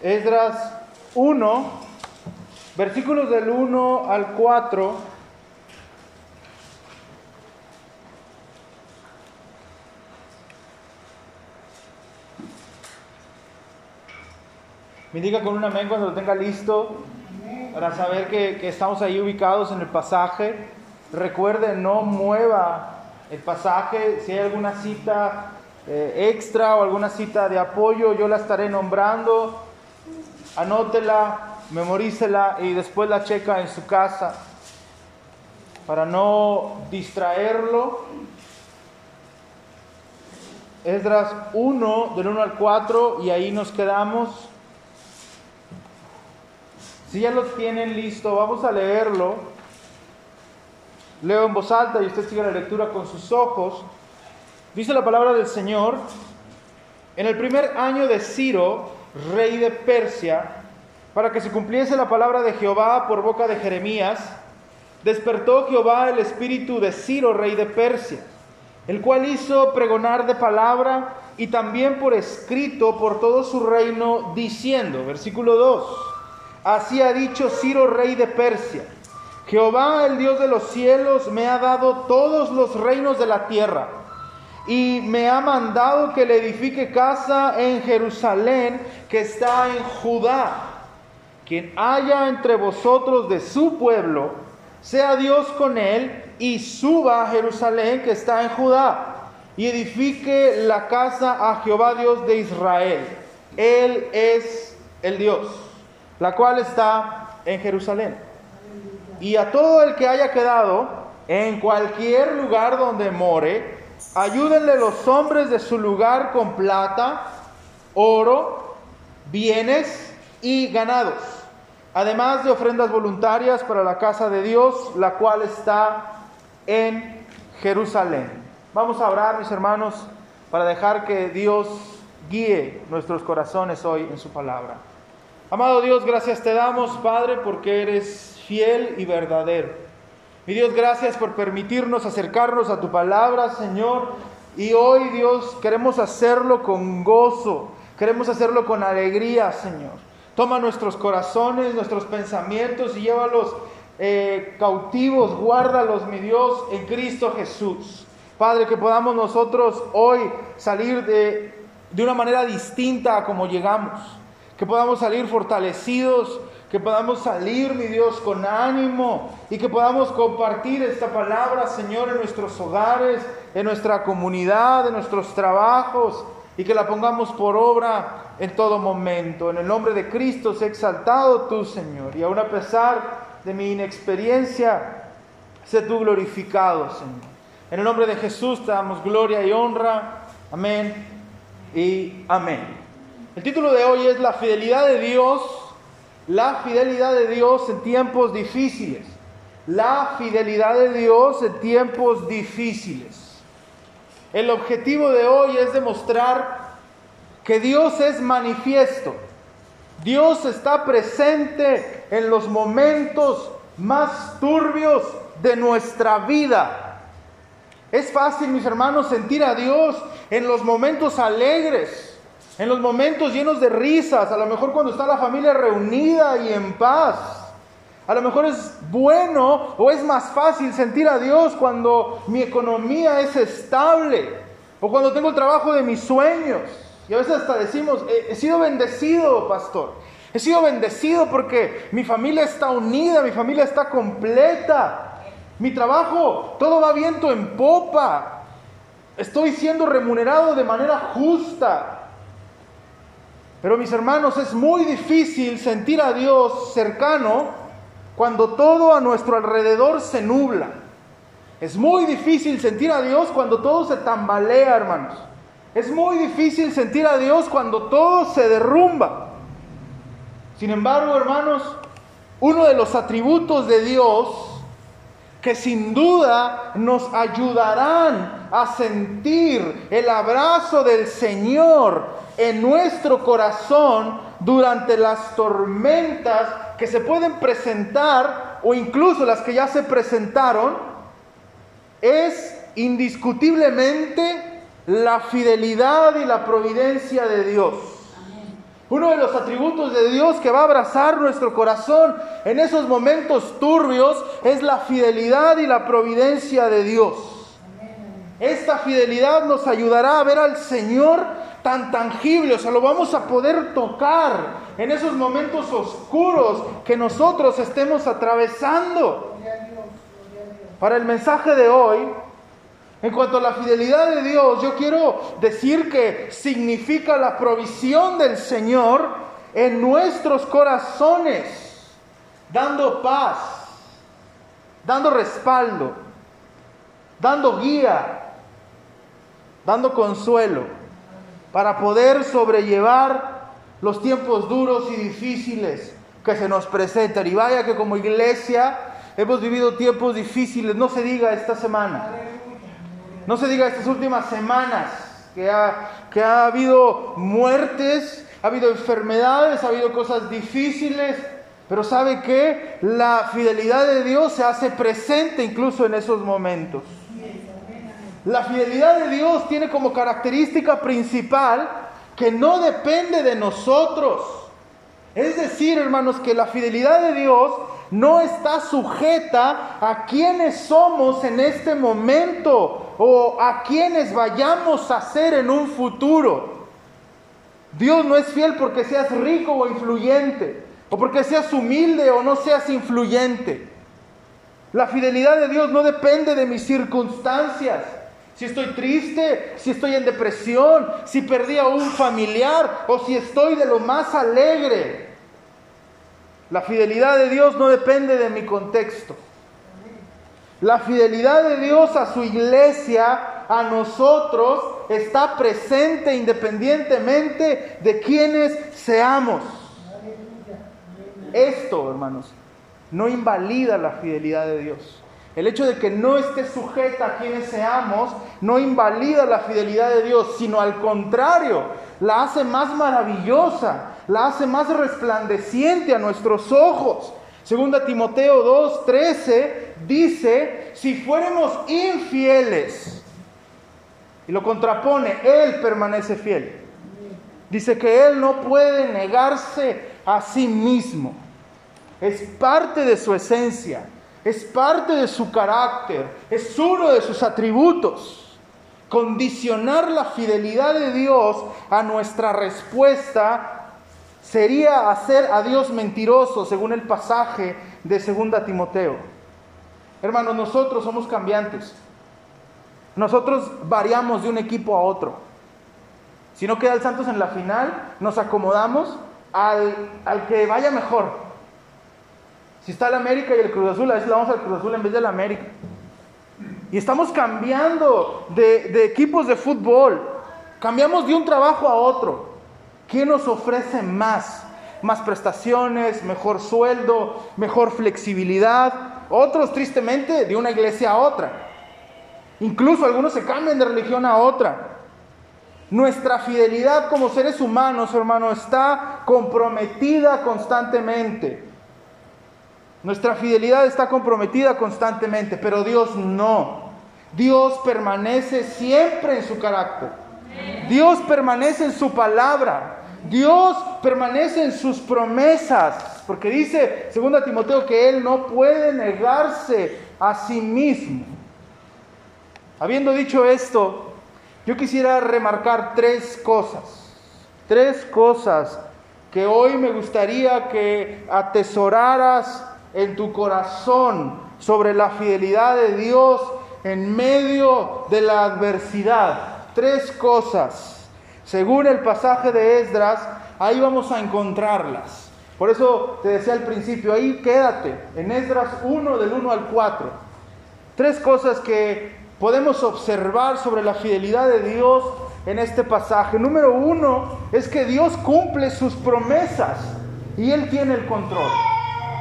Esdras 1, versículos del 1 al 4. Me diga con un amén cuando lo tenga listo para saber que, que estamos ahí ubicados en el pasaje. Recuerde, no mueva el pasaje. Si hay alguna cita eh, extra o alguna cita de apoyo, yo la estaré nombrando. Anótela, memorícela y después la checa en su casa para no distraerlo. Esdras 1, del 1 al 4, y ahí nos quedamos. Si ya lo tienen listo, vamos a leerlo. Leo en voz alta y usted sigue la lectura con sus ojos. Dice la palabra del Señor, en el primer año de Ciro, rey de Persia, para que se cumpliese la palabra de Jehová por boca de Jeremías, despertó Jehová el espíritu de Ciro, rey de Persia, el cual hizo pregonar de palabra y también por escrito por todo su reino, diciendo, versículo 2, así ha dicho Ciro, rey de Persia, Jehová, el Dios de los cielos, me ha dado todos los reinos de la tierra y me ha mandado que le edifique casa en Jerusalén que está en Judá. Quien haya entre vosotros de su pueblo, sea Dios con él y suba a Jerusalén que está en Judá y edifique la casa a Jehová Dios de Israel. Él es el Dios, la cual está en Jerusalén. Y a todo el que haya quedado en cualquier lugar donde more, Ayúdenle los hombres de su lugar con plata, oro, bienes y ganados, además de ofrendas voluntarias para la casa de Dios, la cual está en Jerusalén. Vamos a orar, mis hermanos, para dejar que Dios guíe nuestros corazones hoy en su palabra. Amado Dios, gracias te damos, Padre, porque eres fiel y verdadero. Mi Dios, gracias por permitirnos acercarnos a tu palabra, Señor. Y hoy, Dios, queremos hacerlo con gozo, queremos hacerlo con alegría, Señor. Toma nuestros corazones, nuestros pensamientos y llévalos eh, cautivos, guárdalos, mi Dios, en Cristo Jesús. Padre, que podamos nosotros hoy salir de, de una manera distinta a como llegamos, que podamos salir fortalecidos, que podamos salir, mi Dios, con ánimo y que podamos compartir esta palabra, Señor, en nuestros hogares, en nuestra comunidad, en nuestros trabajos y que la pongamos por obra en todo momento. En el nombre de Cristo, sé exaltado tú, Señor, y aún a pesar de mi inexperiencia, sé tú glorificado, Señor. En el nombre de Jesús te damos gloria y honra. Amén y amén. El título de hoy es La fidelidad de Dios la fidelidad de Dios en tiempos difíciles. La fidelidad de Dios en tiempos difíciles. El objetivo de hoy es demostrar que Dios es manifiesto. Dios está presente en los momentos más turbios de nuestra vida. Es fácil, mis hermanos, sentir a Dios en los momentos alegres, en los momentos llenos de risas, a lo mejor cuando está la familia reunida y en paz. A lo mejor es bueno o es más fácil sentir a Dios cuando mi economía es estable o cuando tengo el trabajo de mis sueños. Y a veces hasta decimos, he, sido bendecido, pastor. He sido bendecido porque mi familia está unida, mi familia está completa. Mi trabajo, todo va viento en popa. Estoy siendo remunerado de manera justa. Pero mis hermanos, es muy difícil sentir a Dios cercano cuando todo a nuestro alrededor se nubla. Es muy difícil sentir a Dios cuando todo se tambalea, hermanos. Es muy difícil sentir a Dios cuando todo se derrumba. Sin embargo, hermanos, uno de los atributos de Dios que sin duda nos ayudarán a sentir el abrazo del Señor en nuestro corazón durante las tormentas que se pueden presentar o incluso las que ya se presentaron, es indiscutiblemente la fidelidad y la providencia de Dios. Uno de los atributos de Dios que va a abrazar nuestro corazón en esos momentos turbios es la fidelidad y la providencia de Dios. Esta fidelidad nos ayudará a ver al Señor tan tangible, o sea, lo vamos a poder tocar en esos momentos oscuros que nosotros estemos atravesando. Para el mensaje de hoy, en cuanto a la fidelidad de Dios, yo quiero decir que significa la provisión del Señor en nuestros corazones, dando paz, dando respaldo, dando guía, dando consuelo, para poder sobrellevar los tiempos duros y difíciles que se nos presentan. Y vaya que como iglesia hemos vivido tiempos difíciles, no se diga esta semana. No se diga estas últimas semanas que ha, que ha habido muertes, ha habido enfermedades, ha habido cosas difíciles, pero ¿sabe qué? La fidelidad de Dios se hace presente incluso en esos momentos. La fidelidad de Dios tiene como característica principal que no depende de nosotros. Es decir, hermanos, que la fidelidad de Dios no está sujeta a quienes somos en este momento o a quienes vayamos a ser en un futuro. Dios no es fiel porque seas rico o influyente, o porque seas humilde o no seas influyente. La fidelidad de Dios no depende de mis circunstancias. Si estoy triste, si estoy en depresión, si perdí a un familiar o si estoy de lo más alegre. La fidelidad de Dios no depende de mi contexto. La fidelidad de Dios a su iglesia, a nosotros, está presente independientemente de quienes seamos. Esto, hermanos, no invalida la fidelidad de Dios. El hecho de que no esté sujeta a quienes seamos no invalida la fidelidad de Dios, sino al contrario, la hace más maravillosa, la hace más resplandeciente a nuestros ojos. Segunda Timoteo 2:13 dice, si fuéramos infieles, y lo contrapone, Él permanece fiel. Dice que Él no puede negarse a sí mismo. Es parte de su esencia, es parte de su carácter, es uno de sus atributos. Condicionar la fidelidad de Dios a nuestra respuesta sería hacer a Dios mentiroso, según el pasaje de 2 Timoteo. Hermanos, nosotros somos cambiantes. Nosotros variamos de un equipo a otro. Si no queda el Santos en la final, nos acomodamos al, al que vaya mejor. Si está el América y el Cruz Azul, a veces le vamos al Cruz Azul en vez del América. Y estamos cambiando de, de equipos de fútbol. Cambiamos de un trabajo a otro. ¿Quién nos ofrece más? Más prestaciones, mejor sueldo, mejor flexibilidad. Otros, tristemente, de una iglesia a otra. Incluso algunos se cambian de religión a otra. Nuestra fidelidad como seres humanos, hermano, está comprometida constantemente. Nuestra fidelidad está comprometida constantemente, pero Dios no. Dios permanece siempre en su carácter. Dios permanece en su palabra. Dios permanece en sus promesas, porque dice 2 Timoteo que Él no puede negarse a sí mismo. Habiendo dicho esto, yo quisiera remarcar tres cosas, tres cosas que hoy me gustaría que atesoraras en tu corazón sobre la fidelidad de Dios en medio de la adversidad. Tres cosas según el pasaje de Esdras, ahí vamos a encontrarlas. Por eso te decía al principio, ahí quédate, en Esdras 1 del 1 al 4. Tres cosas que podemos observar sobre la fidelidad de Dios en este pasaje. Número uno es que Dios cumple sus promesas y Él tiene el control.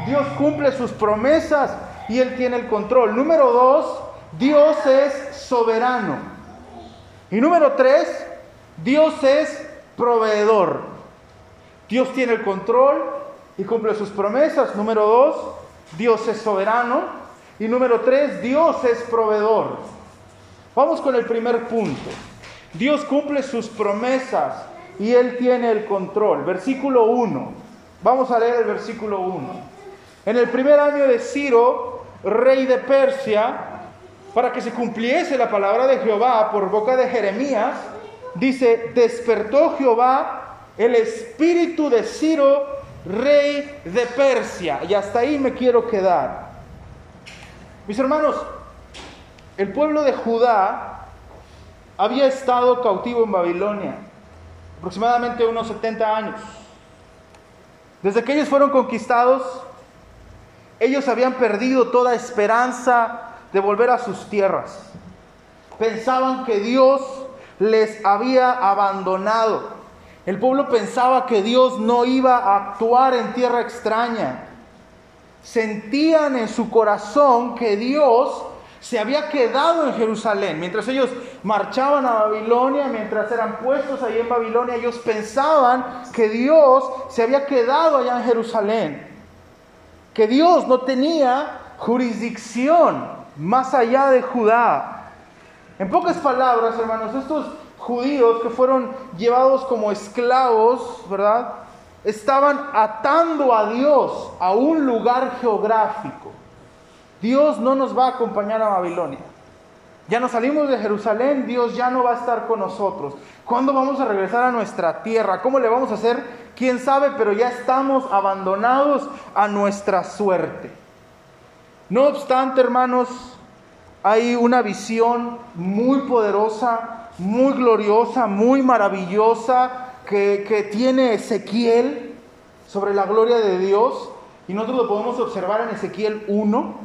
Dios cumple sus promesas y Él tiene el control. Número dos, Dios es soberano. Y número tres, Dios es proveedor. Dios tiene el control y cumple sus promesas. Número dos, Dios es soberano. Y número tres, Dios es proveedor. Vamos con el primer punto. Dios cumple sus promesas y Él tiene el control. Versículo 1. Vamos a leer el versículo 1. En el primer año de Ciro, rey de Persia, para que se cumpliese la palabra de Jehová por boca de Jeremías, dice, despertó Jehová el espíritu de Ciro, rey de Persia. Y hasta ahí me quiero quedar. Mis hermanos, el pueblo de Judá había estado cautivo en Babilonia aproximadamente unos 70 años. Desde que ellos fueron conquistados, ellos habían perdido toda esperanza de volver a sus tierras. Pensaban que Dios les había abandonado. El pueblo pensaba que Dios no iba a actuar en tierra extraña. Sentían en su corazón que Dios se había quedado en Jerusalén. Mientras ellos marchaban a Babilonia, mientras eran puestos ahí en Babilonia, ellos pensaban que Dios se había quedado allá en Jerusalén. Que Dios no tenía jurisdicción más allá de Judá. En pocas palabras, hermanos, estos judíos que fueron llevados como esclavos, ¿verdad? Estaban atando a Dios a un lugar geográfico. Dios no nos va a acompañar a Babilonia. Ya nos salimos de Jerusalén, Dios ya no va a estar con nosotros. ¿Cuándo vamos a regresar a nuestra tierra? ¿Cómo le vamos a hacer? Quién sabe, pero ya estamos abandonados a nuestra suerte. No obstante, hermanos, hay una visión muy poderosa, muy gloriosa, muy maravillosa que, que tiene Ezequiel sobre la gloria de Dios. Y nosotros lo podemos observar en Ezequiel 1.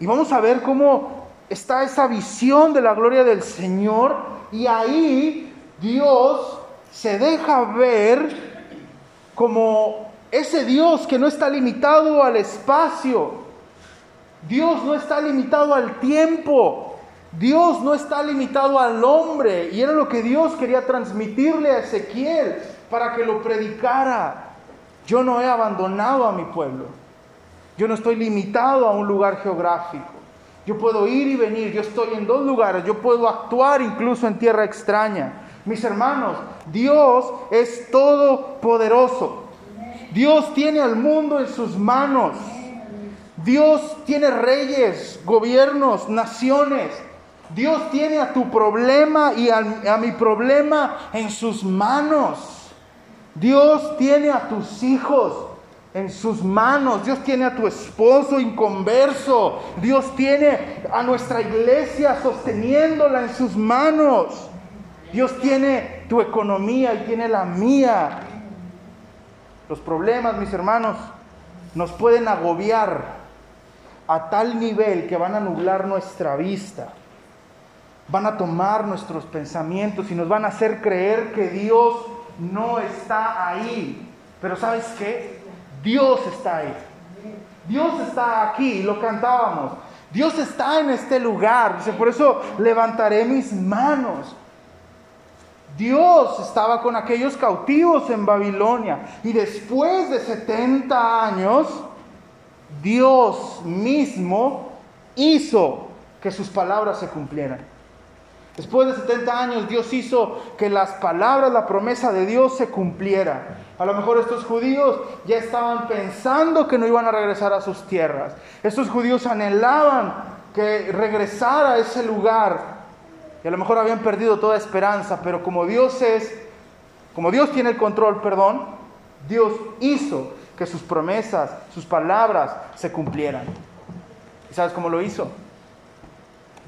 Y vamos a ver cómo está esa visión de la gloria del Señor. Y ahí Dios se deja ver como ese Dios que no está limitado al espacio. Dios no está limitado al tiempo. Dios no está limitado al hombre. Y era lo que Dios quería transmitirle a Ezequiel para que lo predicara. Yo no he abandonado a mi pueblo. Yo no estoy limitado a un lugar geográfico. Yo puedo ir y venir. Yo estoy en dos lugares. Yo puedo actuar incluso en tierra extraña. Mis hermanos, Dios es todopoderoso. Dios tiene al mundo en sus manos. Dios tiene reyes, gobiernos, naciones. Dios tiene a tu problema y a, mi problema en sus manos. Dios tiene a tus hijos en sus manos. Dios tiene a tu esposo inconverso. Dios tiene a nuestra iglesia sosteniéndola en sus manos. Dios tiene tu economía y tiene la mía. Los problemas, mis hermanos, nos pueden agobiar a tal nivel que van a nublar nuestra vista. Van a tomar nuestros pensamientos y nos van a hacer creer que Dios no está ahí. Pero ¿sabes qué? Dios está ahí. Dios está aquí, lo cantábamos. Dios está en este lugar. Dice, por eso levantaré mis manos. Dios estaba con aquellos cautivos en Babilonia. Y después de 70 años, Dios mismo hizo que sus palabras se cumplieran. Después de 70 años Dios hizo que las palabras, la promesa de Dios se cumpliera. A lo mejor estos judíos ya estaban pensando que no iban a regresar a sus tierras. Estos judíos anhelaban que regresara a ese lugar. Y a lo mejor habían perdido toda esperanza, pero como Dios es, como Dios tiene el control, perdón, Dios hizo que sus promesas, sus palabras se cumplieran. ¿Y sabes cómo lo hizo?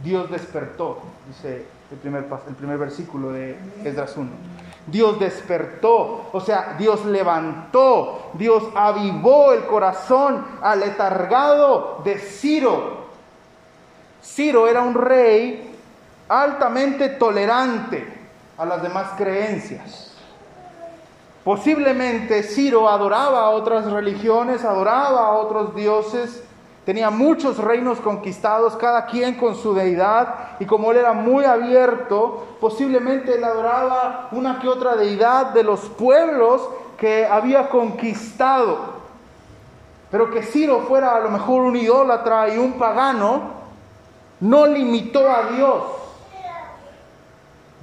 Dios despertó, dice el primer, el primer versículo de Esdras 1. Dios despertó, o sea, Dios levantó, Dios avivó el corazón aletargado de Ciro. Ciro era un rey altamente tolerante a las demás creencias. Posiblemente Ciro adoraba a otras religiones, adoraba a otros dioses, Tenía muchos reinos conquistados, cada quien con su deidad, y como él era muy abierto, posiblemente él adoraba una que otra deidad de los pueblos que había conquistado. Pero que Ciro fuera a lo mejor un idólatra y un pagano, no limitó a Dios.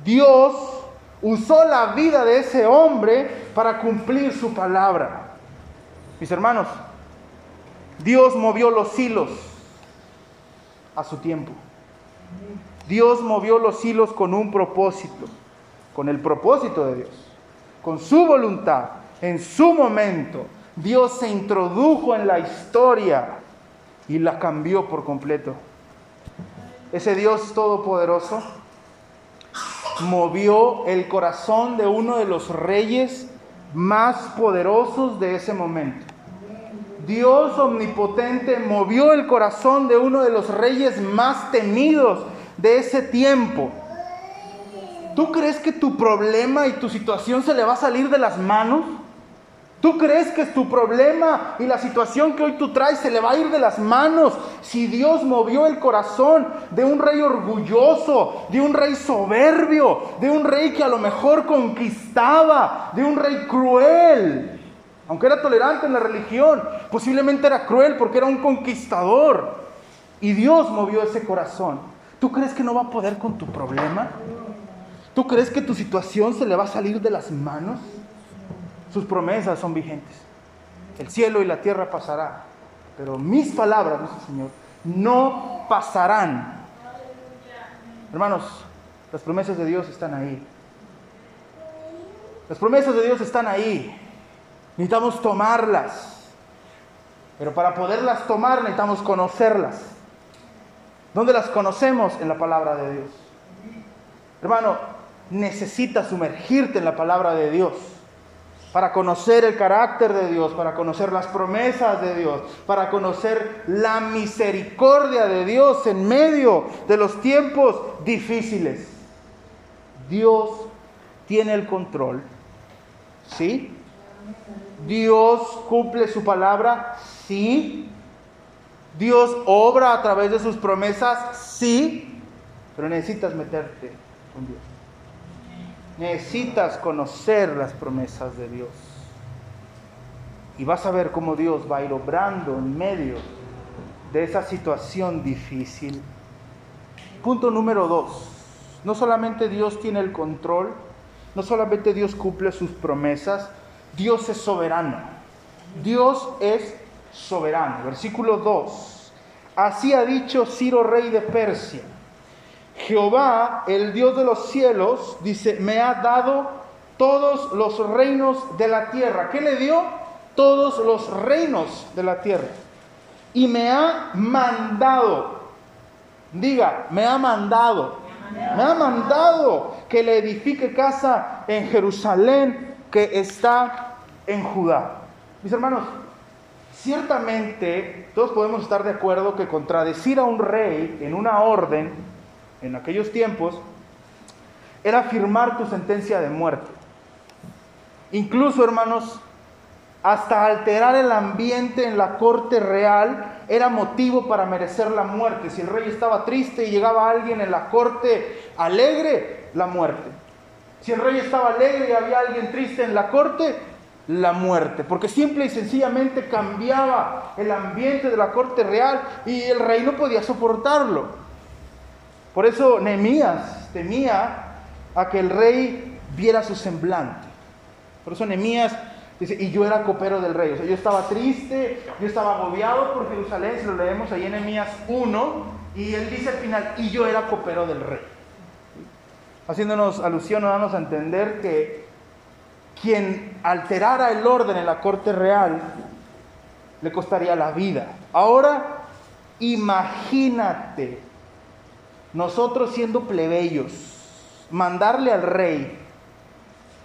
Dios usó la vida de ese hombre para cumplir su palabra. Mis hermanos, Dios movió los hilos a su tiempo. Dios movió los hilos con un propósito, con el propósito de Dios, con su voluntad, en su momento. Dios se introdujo en la historia y la cambió por completo. Ese Dios todopoderoso movió el corazón de uno de los reyes más poderosos de ese momento. Dios omnipotente movió el corazón de uno de los reyes más temidos de ese tiempo. ¿Tú crees que tu problema y tu situación se le va a salir de las manos? ¿Tú crees que tu problema y la situación que hoy tú traes se le va a ir de las manos si Dios movió el corazón de un rey orgulloso, de un rey soberbio, de un rey que a lo mejor conquistaba, de un rey cruel? Aunque era tolerante en la religión, posiblemente era cruel porque era un conquistador. Y Dios movió ese corazón. ¿Tú crees que no va a poder con tu problema? ¿Tú crees que tu situación se le va a salir de las manos? Sus promesas son vigentes. El cielo y la tierra pasará, pero mis palabras, dice el Señor, no pasarán. Hermanos, las promesas de Dios están ahí. Las promesas de Dios están ahí. Necesitamos tomarlas. Pero para poderlas tomar necesitamos conocerlas. ¿Dónde las conocemos? En la palabra de Dios. Hermano, necesitas sumergirte en la palabra de Dios para conocer el carácter de Dios, para conocer las promesas de Dios, para conocer la misericordia de Dios en medio de los tiempos difíciles. Dios tiene el control, ¿sí? Dios cumple su palabra, sí. Dios obra a través de sus promesas, sí. Pero necesitas meterte con Dios. Necesitas conocer las promesas de Dios. Y vas a ver cómo Dios va a ir obrando en medio de esa situación difícil. Punto número dos. No solamente Dios tiene el control, no solamente Dios cumple sus promesas, Dios es soberano. Dios es soberano. Versículo 2. Así ha dicho Ciro, rey de Persia. Jehová, el Dios de los cielos, dice, me ha dado todos los reinos de la tierra. ¿Qué le dio? Todos los reinos de la tierra. Y me ha mandado, diga, me ha mandado, me ha mandado que le edifique casa en Jerusalén que está en Judá. Mis hermanos, ciertamente todos podemos estar de acuerdo que contradecir a un rey en una orden en aquellos tiempos era firmar tu sentencia de muerte. Incluso, hermanos, hasta alterar el ambiente en la corte real era motivo para merecer la muerte. Si el rey estaba triste y llegaba alguien en la corte alegre, la muerte. Si el rey estaba alegre y había alguien triste en la corte, la muerte, porque simple y sencillamente cambiaba el ambiente de la corte real y el rey no podía soportarlo. Por eso Nehemías temía a que el rey viera su semblante. Por eso Nehemías dice, y yo era copero del rey. O sea, yo estaba triste, yo estaba agobiado por Jerusalén, si lo leemos ahí en Nehemías 1, y él dice al final, y yo era copero del rey haciéndonos alusión o dándonos a entender que quien alterara el orden en la corte real le costaría la vida. Ahora, imagínate, nosotros siendo plebeyos, mandarle al rey,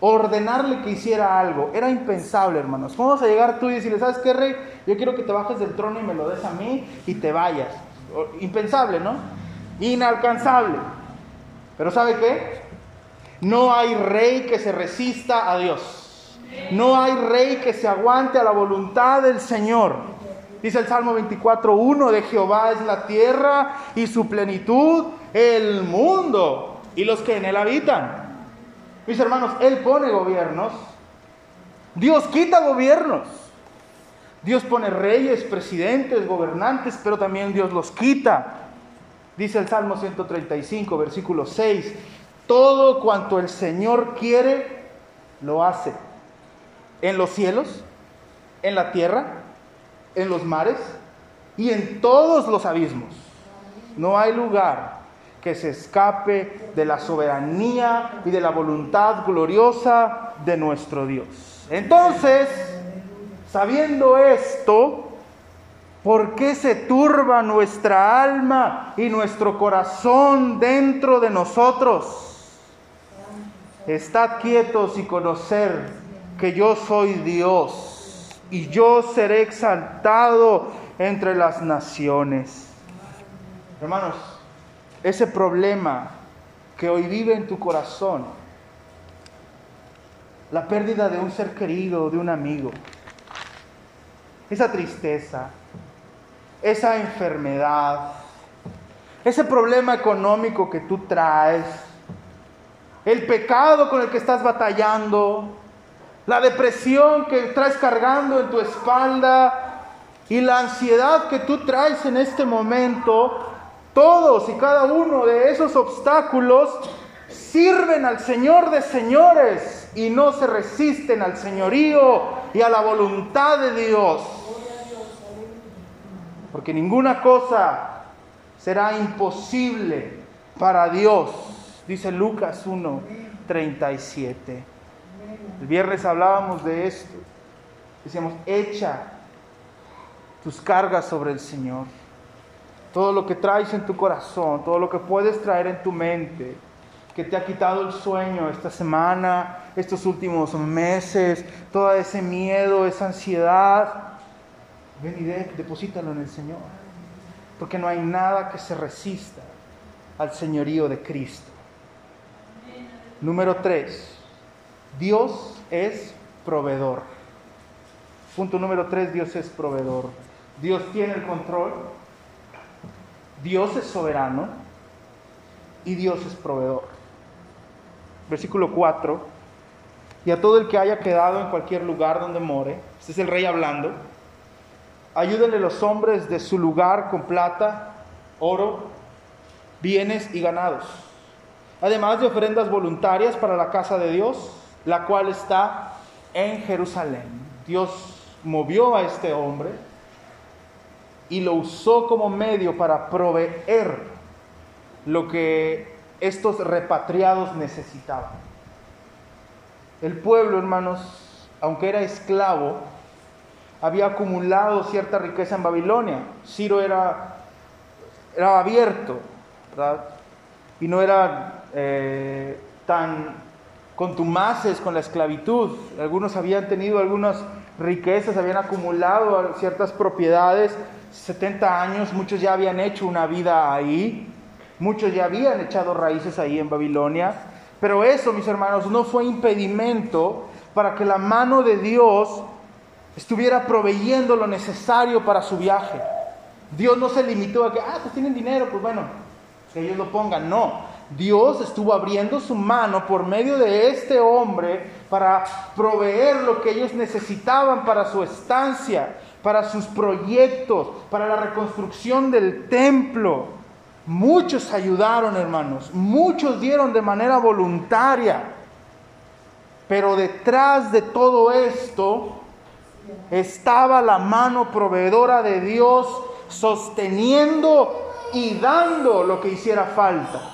ordenarle que hiciera algo, era impensable, hermanos. ¿Cómo vas a llegar tú y decirle, ¿sabes qué, rey? Yo quiero que te bajes del trono y me lo des a mí y te vayas. Impensable, ¿no? Inalcanzable. Pero ¿sabe qué? No hay rey que se resista a Dios. No hay rey que se aguante a la voluntad del Señor. Dice el Salmo 24.1, de Jehová es la tierra y su plenitud, el mundo y los que en él habitan. Mis hermanos, Él pone gobiernos. Dios quita gobiernos. Dios pone reyes, presidentes, gobernantes, pero también Dios los quita. Dice el Salmo 135, versículo 6, Todo cuanto el Señor quiere, lo hace. En los cielos, en la tierra, en los mares y en todos los abismos. No hay lugar que se escape de la soberanía y de la voluntad gloriosa de nuestro Dios. Entonces, sabiendo esto, ¿Por qué se turba nuestra alma y nuestro corazón dentro de nosotros? Estad quietos y conocer que yo soy Dios y yo seré exaltado entre las naciones. Hermanos, ese problema que hoy vive en tu corazón, la pérdida de un ser querido, de un amigo, esa tristeza, esa enfermedad, ese problema económico que tú traes, el pecado con el que estás batallando, la depresión que traes cargando en tu espalda y la ansiedad que tú traes en este momento, todos y cada uno de esos obstáculos sirven al Señor de señores y no se resisten al señorío y a la voluntad de Dios porque ninguna cosa será imposible para Dios, dice Lucas 1, 37. El viernes hablábamos de esto, decíamos, echa tus cargas sobre el Señor, todo lo que traes en tu corazón, todo lo que puedes traer en tu mente, que te ha quitado el sueño esta semana, estos últimos meses, todo ese miedo, esa ansiedad, Ven y deposítalo en el Señor. Porque no hay nada que se resista al señorío de Cristo. Número tres, Dios es proveedor. Punto número tres, Dios es proveedor. Dios tiene el control. Dios es soberano. Y Dios es proveedor. Versículo 4. Y a todo el que haya quedado en cualquier lugar donde more, este es el rey hablando, Ayúdenle los hombres de su lugar con plata, oro, bienes y ganados. Además de ofrendas voluntarias para la casa de Dios, la cual está en Jerusalén. Dios movió a este hombre y lo usó como medio para proveer lo que estos repatriados necesitaban. El pueblo, hermanos, aunque era esclavo, había acumulado cierta riqueza en Babilonia. Ciro era, era abierto. Y no era eh, tan contumaces con la esclavitud. Algunos habían tenido algunas riquezas, habían acumulado ciertas propiedades, 70 años, muchos ya habían hecho una vida ahí, muchos ya habían echado raíces ahí en Babilonia. Pero eso, mis hermanos, no fue impedimento para que la mano de Dios estuviera proveyendo lo necesario para su viaje. Dios no se limitó a que, ah, pues tienen dinero, pues bueno, que ellos lo pongan. No, Dios estuvo abriendo su mano por medio de este hombre para proveer lo que ellos necesitaban para su estancia, para sus proyectos, para la reconstrucción del templo. Muchos ayudaron, hermanos, muchos dieron de manera voluntaria. Pero detrás de todo esto estaba la mano proveedora de Dios sosteniendo y dando lo que hiciera falta.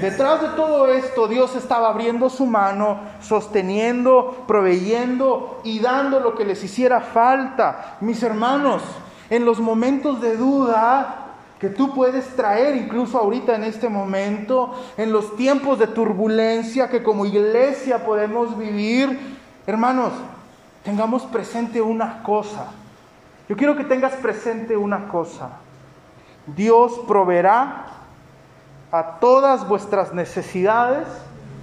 Detrás de todo esto, Dios estaba abriendo su mano, sosteniendo, proveyendo y dando lo que les hiciera falta. Mis hermanos, en los momentos de duda que tú puedes traer, incluso ahorita en este momento, en los tiempos de turbulencia que como iglesia podemos vivir, hermanos, tengamos presente una cosa. Yo quiero que tengas presente una cosa. Dios proveerá a todas vuestras necesidades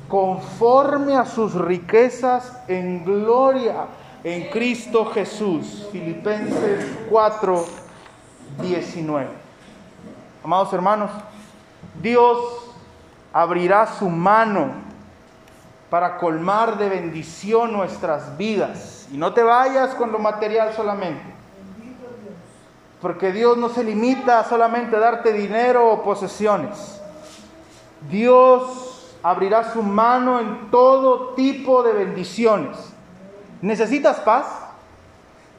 conforme a sus riquezas en gloria en Cristo Jesús. Filipenses 4, 19. Amados hermanos, Dios abrirá su mano para colmar de bendición nuestras vidas y no te vayas con lo material solamente. Porque Dios no se limita solamente a darte dinero o posesiones. Dios abrirá su mano en todo tipo de bendiciones. ¿Necesitas paz?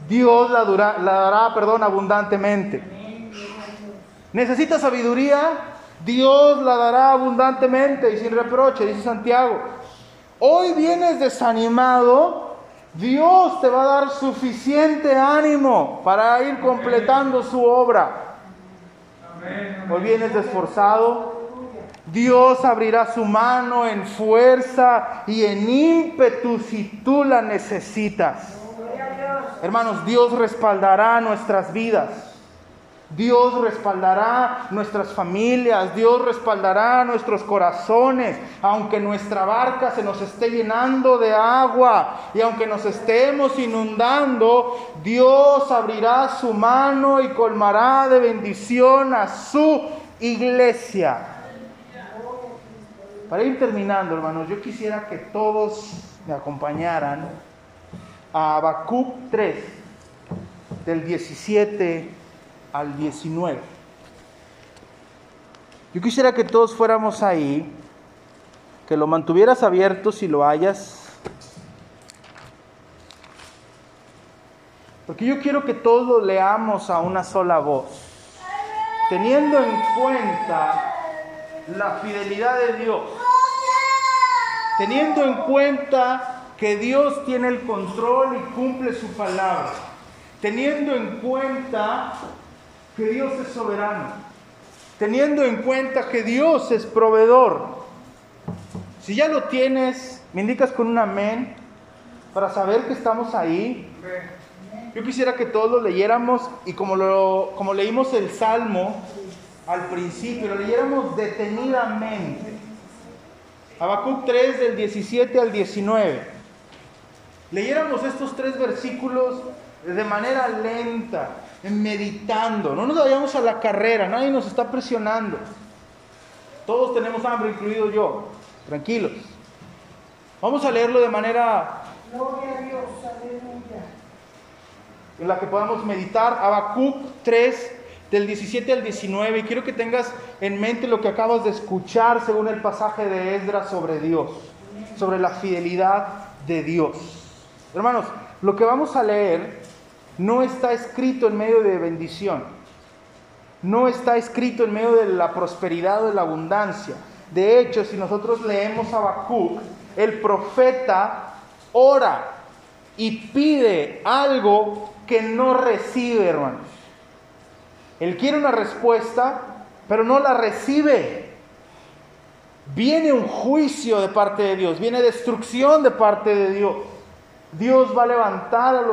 Dios la, la dará, perdón, abundantemente. ¿Necesitas sabiduría? Dios la dará abundantemente y sin reproche, dice Santiago. Hoy vienes desanimado, Dios te va a dar suficiente ánimo para ir completando su obra. Hoy vienes esforzado, Dios abrirá su mano en fuerza y en ímpetu si tú la necesitas. Hermanos, Dios respaldará nuestras vidas. Dios respaldará nuestras familias, Dios respaldará nuestros corazones, aunque nuestra barca se nos esté llenando de agua y aunque nos estemos inundando, Dios abrirá su mano y colmará de bendición a su iglesia. Para ir terminando, hermanos, yo quisiera que todos me acompañaran a Habacuc 3, del 17 al 19. Yo quisiera que todos fuéramos ahí, que lo mantuvieras abierto si lo hayas. Porque yo quiero que todos leamos a una sola voz, teniendo en cuenta la fidelidad de Dios, teniendo en cuenta que Dios tiene el control y cumple su palabra, teniendo en cuenta que Dios es soberano, teniendo en cuenta que Dios es proveedor. Si ya lo tienes, me indicas con un amén para saber que estamos ahí. Yo quisiera que todos lo leyéramos y como, como leímos el Salmo al principio, lo leyéramos detenidamente. Habacuc 3 del 17 al 19. Leyéramos estos tres versículos de manera lenta, meditando. No nos vayamos a la carrera, nadie nos está presionando. Todos tenemos hambre, incluido yo. Tranquilos. Vamos a leerlo de manera en la que podamos meditar. Habacuc 3, del 17 al 19. Y quiero que tengas en mente lo que acabas de escuchar según el pasaje de Esdras sobre Dios, sobre la fidelidad de Dios. Hermanos, lo que vamos a leer no está escrito en medio de bendición. No está escrito en medio de la prosperidad o de la abundancia. De hecho, si nosotros leemos a Habacuc, el profeta ora y pide algo que no recibe, hermanos. Él quiere una respuesta, pero no la recibe. Viene un juicio de parte de Dios, viene destrucción de parte de Dios. Dios va a levantar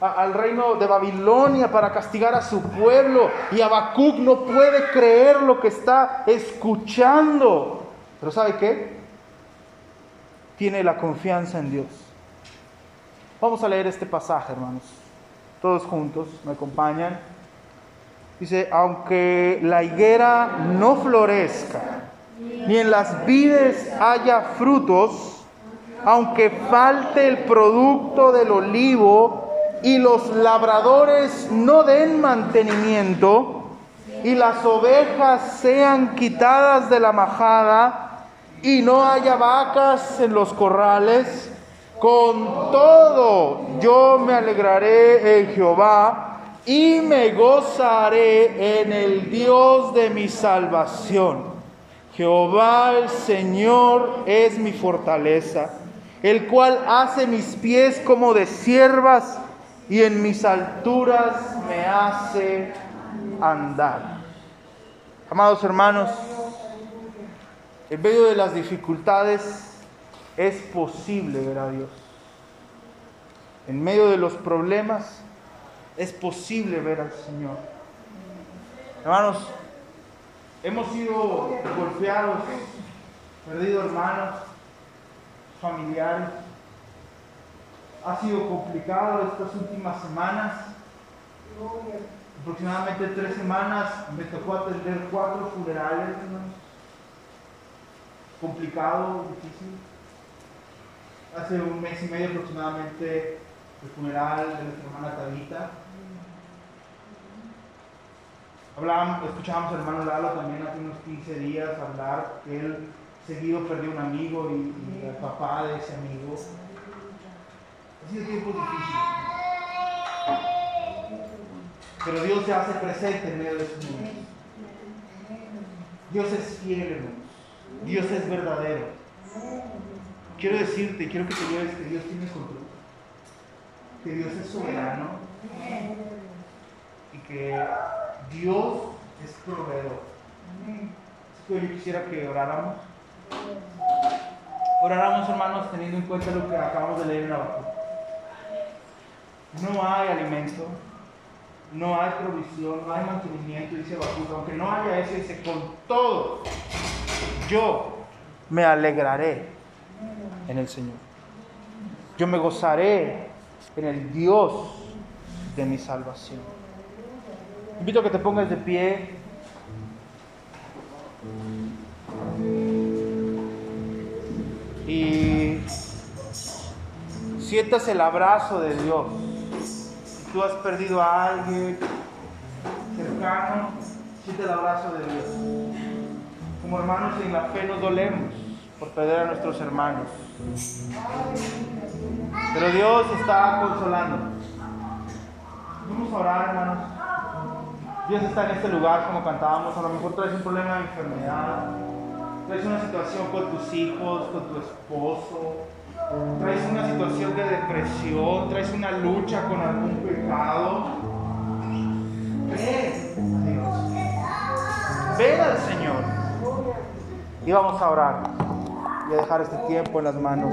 al reino de Babilonia para castigar a su pueblo. Y Habacuc no puede creer lo que está escuchando. Pero ¿sabe qué? Tiene la confianza en Dios. Vamos a leer este pasaje, hermanos. Todos juntos, me acompañan. Dice, aunque la higuera no florezca, ni en las vides haya frutos, aunque falte el producto del olivo, y los labradores no den mantenimiento y las ovejas sean quitadas de la majada y no haya vacas en los corrales, con todo yo me alegraré en Jehová y me gozaré en el Dios de mi salvación. Jehová el Señor es mi fortaleza, el cual hace mis pies como de siervas y en mis alturas me hace andar. Amados hermanos, en medio de las dificultades es posible ver a Dios. En medio de los problemas es posible ver al Señor. Hermanos, hemos sido golpeados, perdido hermanos, familiares ha sido complicado estas últimas semanas. Aproximadamente tres semanas me tocó atender cuatro funerales. Complicado, difícil. Hace un mes y medio aproximadamente el funeral de nuestra hermana Tabita. Hablábamos, escuchábamos al hermano Lalo también hace unos 15 días hablar que él seguido perdí un amigo y, el papá de ese amigo. Ha sido tiempos difíciles. Pero Dios se hace presente en medio de esos momentos. Dios es fiel, hermanos. Dios es verdadero. Quiero decirte, quiero que te lleves que Dios tiene control. Que Dios es soberano. Y que Dios es proveedor. Así que yo quisiera que oráramos. Oráramos, hermanos, teniendo en cuenta lo que acabamos de leer en la No hay alimento, no hay provisión, no hay mantenimiento, dice Habacuc. Aunque no haya eso, dice, con todo, yo me alegraré en el Señor. Yo me gozaré en el Dios de mi salvación. Invito a que te pongas de pie. Y sientas el abrazo de Dios. Si tú has perdido a alguien cercano, siente el abrazo de Dios. Como hermanos en la fe nos dolemos por perder a nuestros hermanos. Pero Dios está consolando. Vamos a orar, hermanos. Dios está en este lugar, como cantábamos. A lo mejor traes un problema de enfermedad, traes una situación con tus hijos, con tu esposo, traes una situación de depresión, traes una lucha con algún pecado. Ven a Dios. Ven al Señor. Y vamos a orar y a dejar este tiempo en las manos